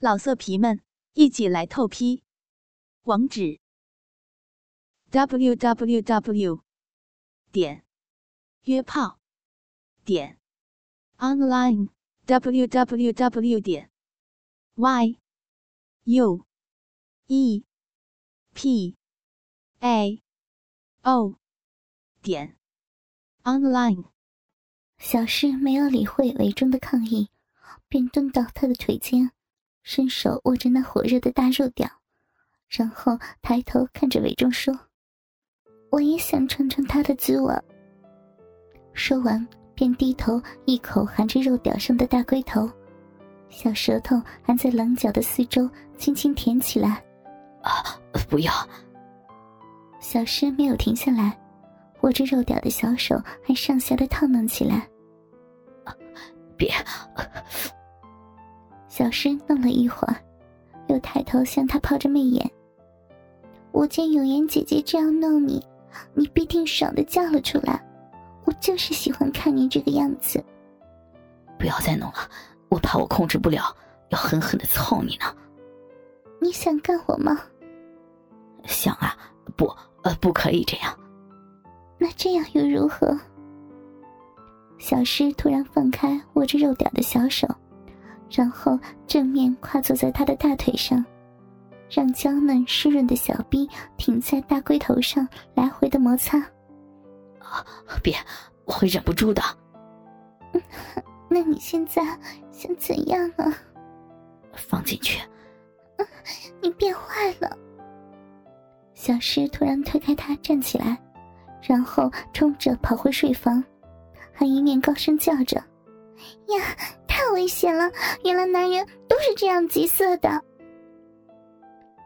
老色皮们，一起来透批！网址：w w w 点约炮点 online w w w 点 y u e p a o 点 online。小诗没有理会韦忠的抗议，便蹲到他的腿间。伸手握着那火热的大肉屌，然后抬头看着韦忠说：“我也想尝尝他的滋味。”说完，便低头一口含着肉屌上的大龟头，小舌头还在棱角的四周轻轻舔起来。啊，不要！小诗没有停下来，握着肉屌的小手还上下的烫弄起来。别！小诗愣了一会儿，又抬头向他抛着媚眼。我见永言姐姐这样弄你，你必定爽的叫了出来。我就是喜欢看你这个样子。不要再弄了，我怕我控制不了，要狠狠的操你呢。你想干我吗？想啊，不，呃，不可以这样。那这样又如何？小诗突然放开握着肉屌的小手。然后正面跨坐在他的大腿上，让娇嫩湿润的小臂停在大龟头上来回的摩擦。啊，别，我会忍不住的。那你现在想怎样啊？放进去。你变坏了。小诗突然推开他站起来，然后冲着跑回睡房，还一面高声叫着：“呀！”太危险了！原来男人都是这样急色的。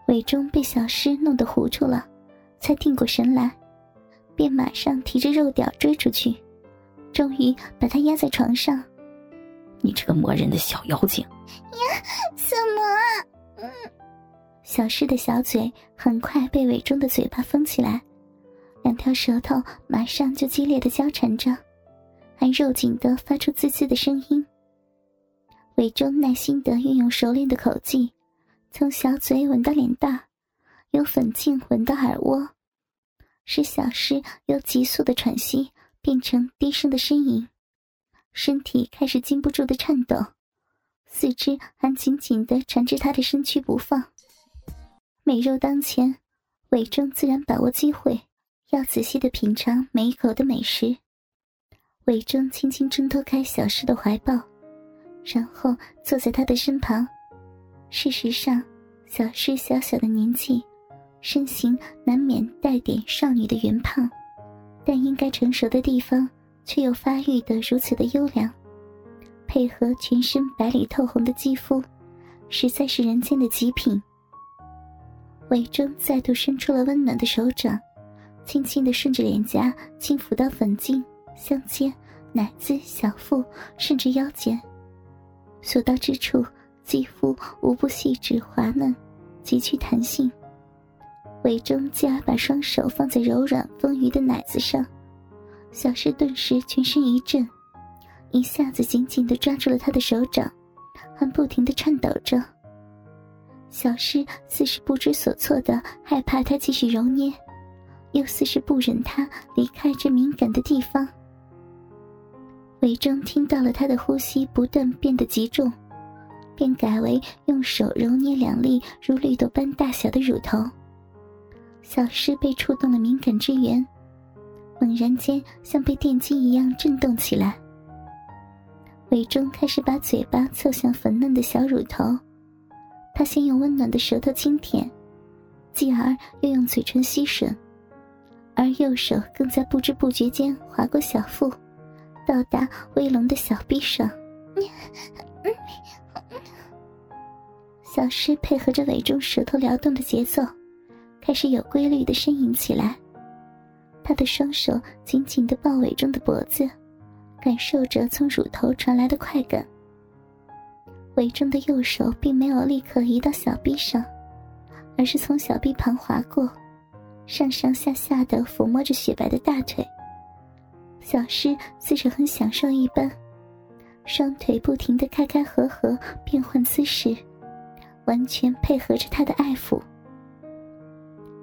韦忠被小诗弄得糊涂了，才定过神来，便马上提着肉屌追出去，终于把他压在床上。你这个磨人的小妖精！呀，怎么啊？嗯。小诗的小嘴很快被韦忠的嘴巴封起来，两条舌头马上就激烈的交缠着，还肉紧的发出滋滋的声音。韦忠耐心的运用熟练的口技，从小嘴吻到脸蛋，由粉颈吻到耳窝，使小诗由急速的喘息变成低声的呻吟，身体开始禁不住的颤抖，四肢还紧紧的缠着他的身躯不放。美肉当前，韦忠自然把握机会，要仔细的品尝每一口的美食。韦忠轻轻挣脱开小诗的怀抱。然后坐在他的身旁。事实上，小诗小小的年纪，身形难免带点少女的圆胖，但应该成熟的地方却又发育的如此的优良，配合全身白里透红的肌肤，实在是人间的极品。韦忠再度伸出了温暖的手掌，轻轻的顺着脸颊轻抚到粉颈、香肩、奶子、小腹，甚至腰间。所到之处，肌肤无不细致滑嫩，极具弹性。韦中继而把双手放在柔软丰腴的奶子上，小诗顿时全身一震，一下子紧紧的抓住了他的手掌，还不停的颤抖着。小诗似是不知所措的害怕他继续揉捏，又似是不忍他离开这敏感的地方。韦忠听到了他的呼吸不断变得急重，便改为用手揉捏两粒如绿豆般大小的乳头。小诗被触动了敏感之源，猛然间像被电击一样震动起来。韦忠开始把嘴巴凑向粉嫩的小乳头，他先用温暖的舌头轻舔，继而又用嘴唇吸吮，而右手更在不知不觉间划过小腹。到达威龙的小臂上，小诗配合着尾中舌头撩动的节奏，开始有规律的呻吟起来。他的双手紧紧的抱尾中的脖子，感受着从乳头传来的快感。尾中的右手并没有立刻移到小臂上，而是从小臂旁划过，上上下下的抚摸着雪白的大腿。小诗似是很享受一般，双腿不停的开开合合变换姿势，完全配合着他的爱抚。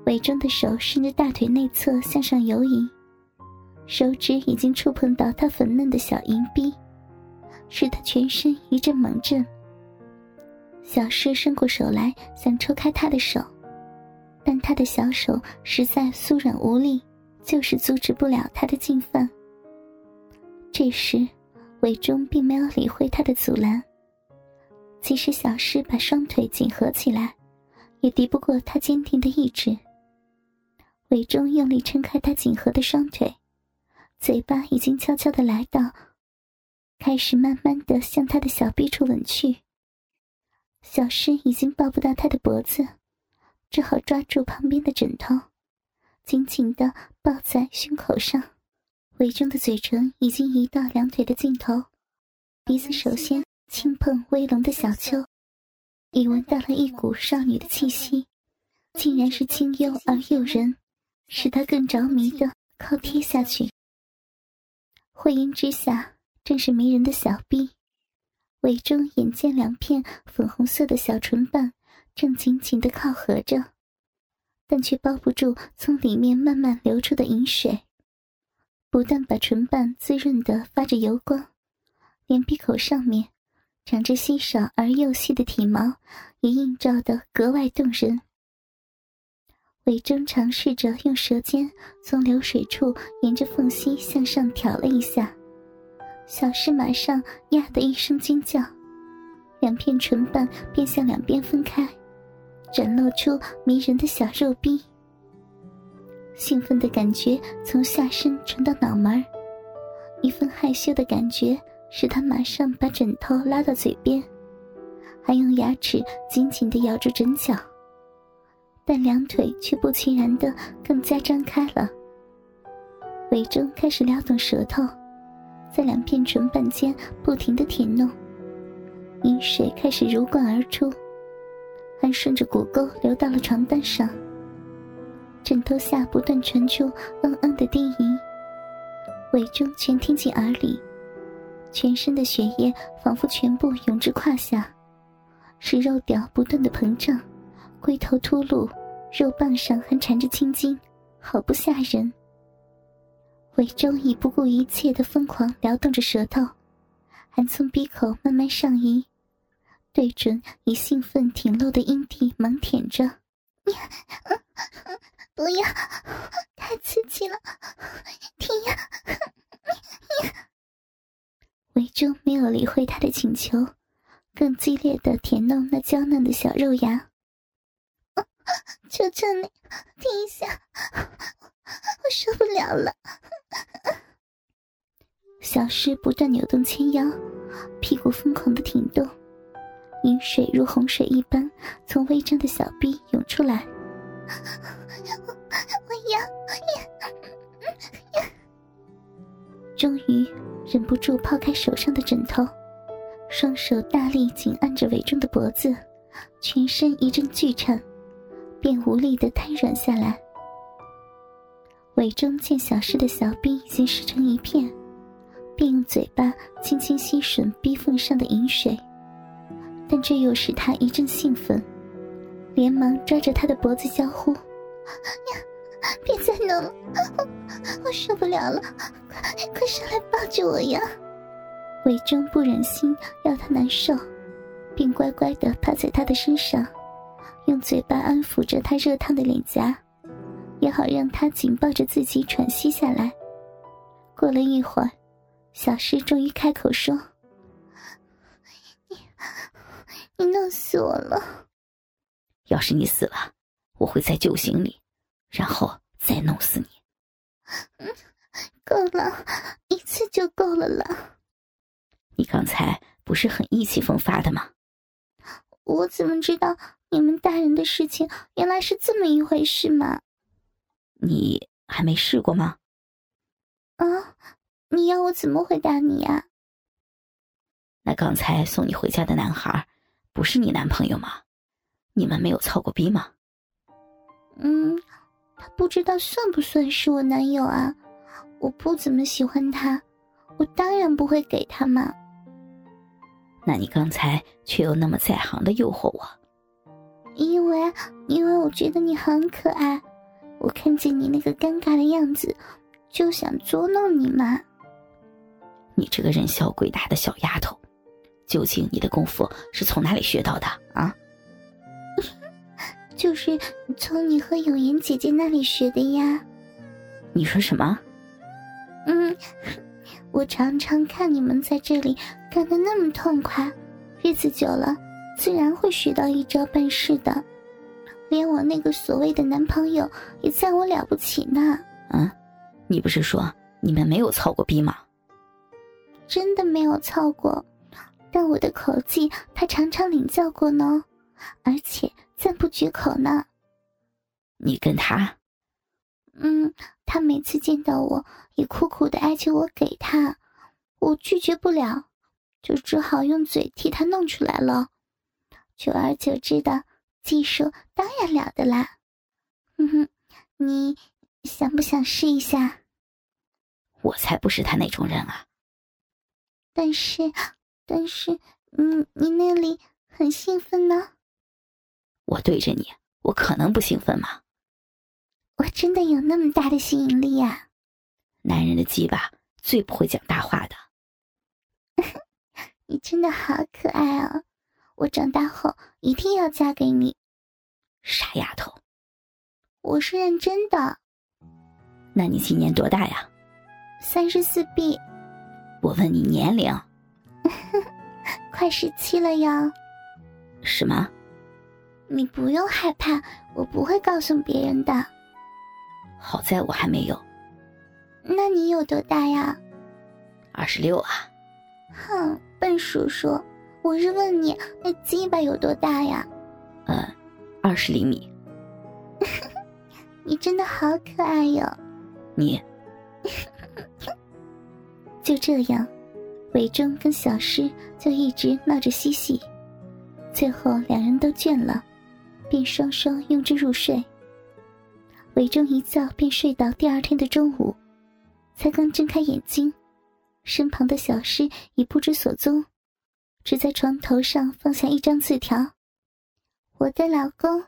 伪装的手顺着大腿内侧向上游移，手指已经触碰到他粉嫩的小银臂，使他全身一阵猛震。小诗伸过手来想抽开他的手，但他的小手实在酥软无力，就是阻止不了他的进犯。这时，韦忠并没有理会他的阻拦。即使小诗把双腿紧合起来，也敌不过他坚定的意志。韦忠用力撑开他紧合的双腿，嘴巴已经悄悄的来到，开始慢慢的向他的小臂处吻去。小诗已经抱不到他的脖子，只好抓住旁边的枕头，紧紧的抱在胸口上。韦忠的嘴唇已经移到两腿的尽头，鼻子首先轻碰威龙的小丘，已闻到了一股少女的气息，竟然是清幽而诱人，使他更着迷的靠贴下去。会阴之下，正是迷人的小臂。尾中眼见两片粉红色的小唇瓣正紧紧的靠合着，但却包不住从里面慢慢流出的饮水，不但把唇瓣滋润的发着油光，连闭口上面长着稀少而又细的体毛也映照的格外动人。尾中尝试着用舌尖从流水处沿着缝隙向上挑了一下。小诗马上呀的一声惊叫，两片唇瓣便向两边分开，展露出迷人的小肉臂。兴奋的感觉从下身传到脑门一份害羞的感觉使他马上把枕头拉到嘴边，还用牙齿紧紧地咬住枕角，但两腿却不其然的更加张开了。尾中开始撩动舌头。在两片唇瓣间不停的舔弄，饮水开始如灌而出，还顺着骨沟流到了床单上。枕头下不断传出嗯嗯的低吟，尾中全听进耳里，全身的血液仿佛全部涌至胯下，使肉屌不断的膨胀，龟头凸露，肉棒上还缠着青筋，好不吓人。韦忠已不顾一切的疯狂撩动着舌头，还从鼻口慢慢上移，对准已兴奋挺露的阴蒂猛舔着。不要，太刺激了！停呀！维珠没有理会他的请求，更激烈的舔弄那娇嫩的小肉芽。求求你，停一下！我受不了了。小诗不断扭动纤腰，屁股疯狂的挺动，饮水如洪水一般从微张的小臂涌出来。我我要要要！终于忍不住抛开手上的枕头，双手大力紧按着韦忠的脖子，全身一阵剧颤，便无力的瘫软下来。韦忠见小诗的小臂已经湿成一片，便用嘴巴轻轻吸吮逼缝上的饮水，但这又使他一阵兴奋，连忙抓着他的脖子叫呼：“呀，别再弄了，我受不了了，快快上来抱着我呀！”韦忠不忍心要他难受，并乖乖的趴在他的身上，用嘴巴安抚着他热烫的脸颊。也好让他紧抱着自己喘息下来。过了一会儿，小诗终于开口说：“你，你弄死我了。要是你死了，我会在酒醒里，然后再弄死你。”嗯够了，一次就够了啦。你刚才不是很意气风发的吗？我怎么知道你们大人的事情原来是这么一回事嘛？你还没试过吗？啊，你要我怎么回答你呀？那刚才送你回家的男孩，不是你男朋友吗？你们没有操过逼吗？嗯，他不知道算不算是我男友啊？我不怎么喜欢他，我当然不会给他嘛。那你刚才却又那么在行的诱惑我，因为因为我觉得你很可爱，我看见你那个尴尬的样子，就想捉弄你嘛。你这个人小鬼大的小丫头，究竟你的功夫是从哪里学到的啊？就是从你和永言姐姐那里学的呀。你说什么？嗯，我常常看你们在这里干的那么痛快，日子久了，自然会学到一招半式的。连我那个所谓的男朋友也赞我了不起呢。啊，你不是说你们没有操过逼吗？真的没有操过，但我的口技他常常领教过呢，而且赞不绝口呢。你跟他？嗯，他每次见到我也苦苦的哀求我给他，我拒绝不了，就只好用嘴替他弄出来了。久而久之的技术当然了得啦。哼哼，你想不想试一下？我才不是他那种人啊。但是，但是，你你那里很兴奋呢。我对着你，我可能不兴奋吗？我真的有那么大的吸引力呀！男人的鸡巴最不会讲大话的。你真的好可爱哦！我长大后一定要嫁给你。傻丫头，我是认真的。那你今年多大呀？三十四 B。我问你年龄，快十七了呀！什么？你不用害怕，我不会告诉别人的。好在我还没有。那你有多大呀？二十六啊！哼，笨叔叔，我是问你那鸡巴有多大呀？嗯，二十厘米。你真的好可爱哟！你。就这样，韦忠跟小诗就一直闹着嬉戏，最后两人都倦了，便双双拥之入睡。韦忠一觉便睡到第二天的中午，才刚睁开眼睛，身旁的小诗已不知所踪，只在床头上放下一张字条：“我的老公，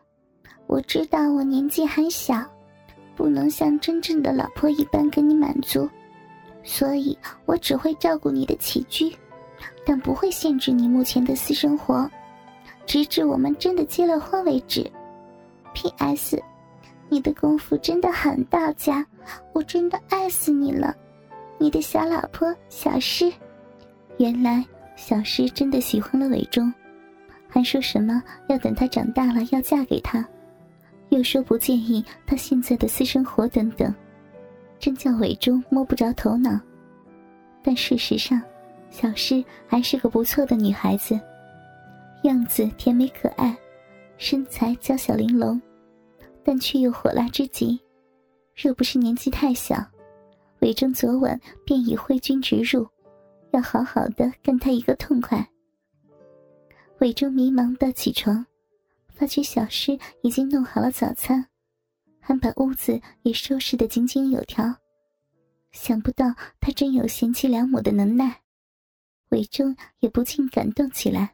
我知道我年纪还小，不能像真正的老婆一般给你满足。”所以，我只会照顾你的起居，但不会限制你目前的私生活，直至我们真的结了婚为止。P.S. 你的功夫真的很到家，我真的爱死你了，你的小老婆小诗。原来小诗真的喜欢了伟忠，还说什么要等他长大了要嫁给他，又说不介意他现在的私生活等等。真叫伟忠摸不着头脑，但事实上，小诗还是个不错的女孩子，样子甜美可爱，身材娇小玲珑，但却又火辣之极。若不是年纪太小，伟忠昨晚便已挥军直入，要好好的干他一个痛快。伟忠迷茫的起床，发觉小诗已经弄好了早餐。还把屋子也收拾得井井有条，想不到他真有贤妻良母的能耐，韦忠也不禁感动起来。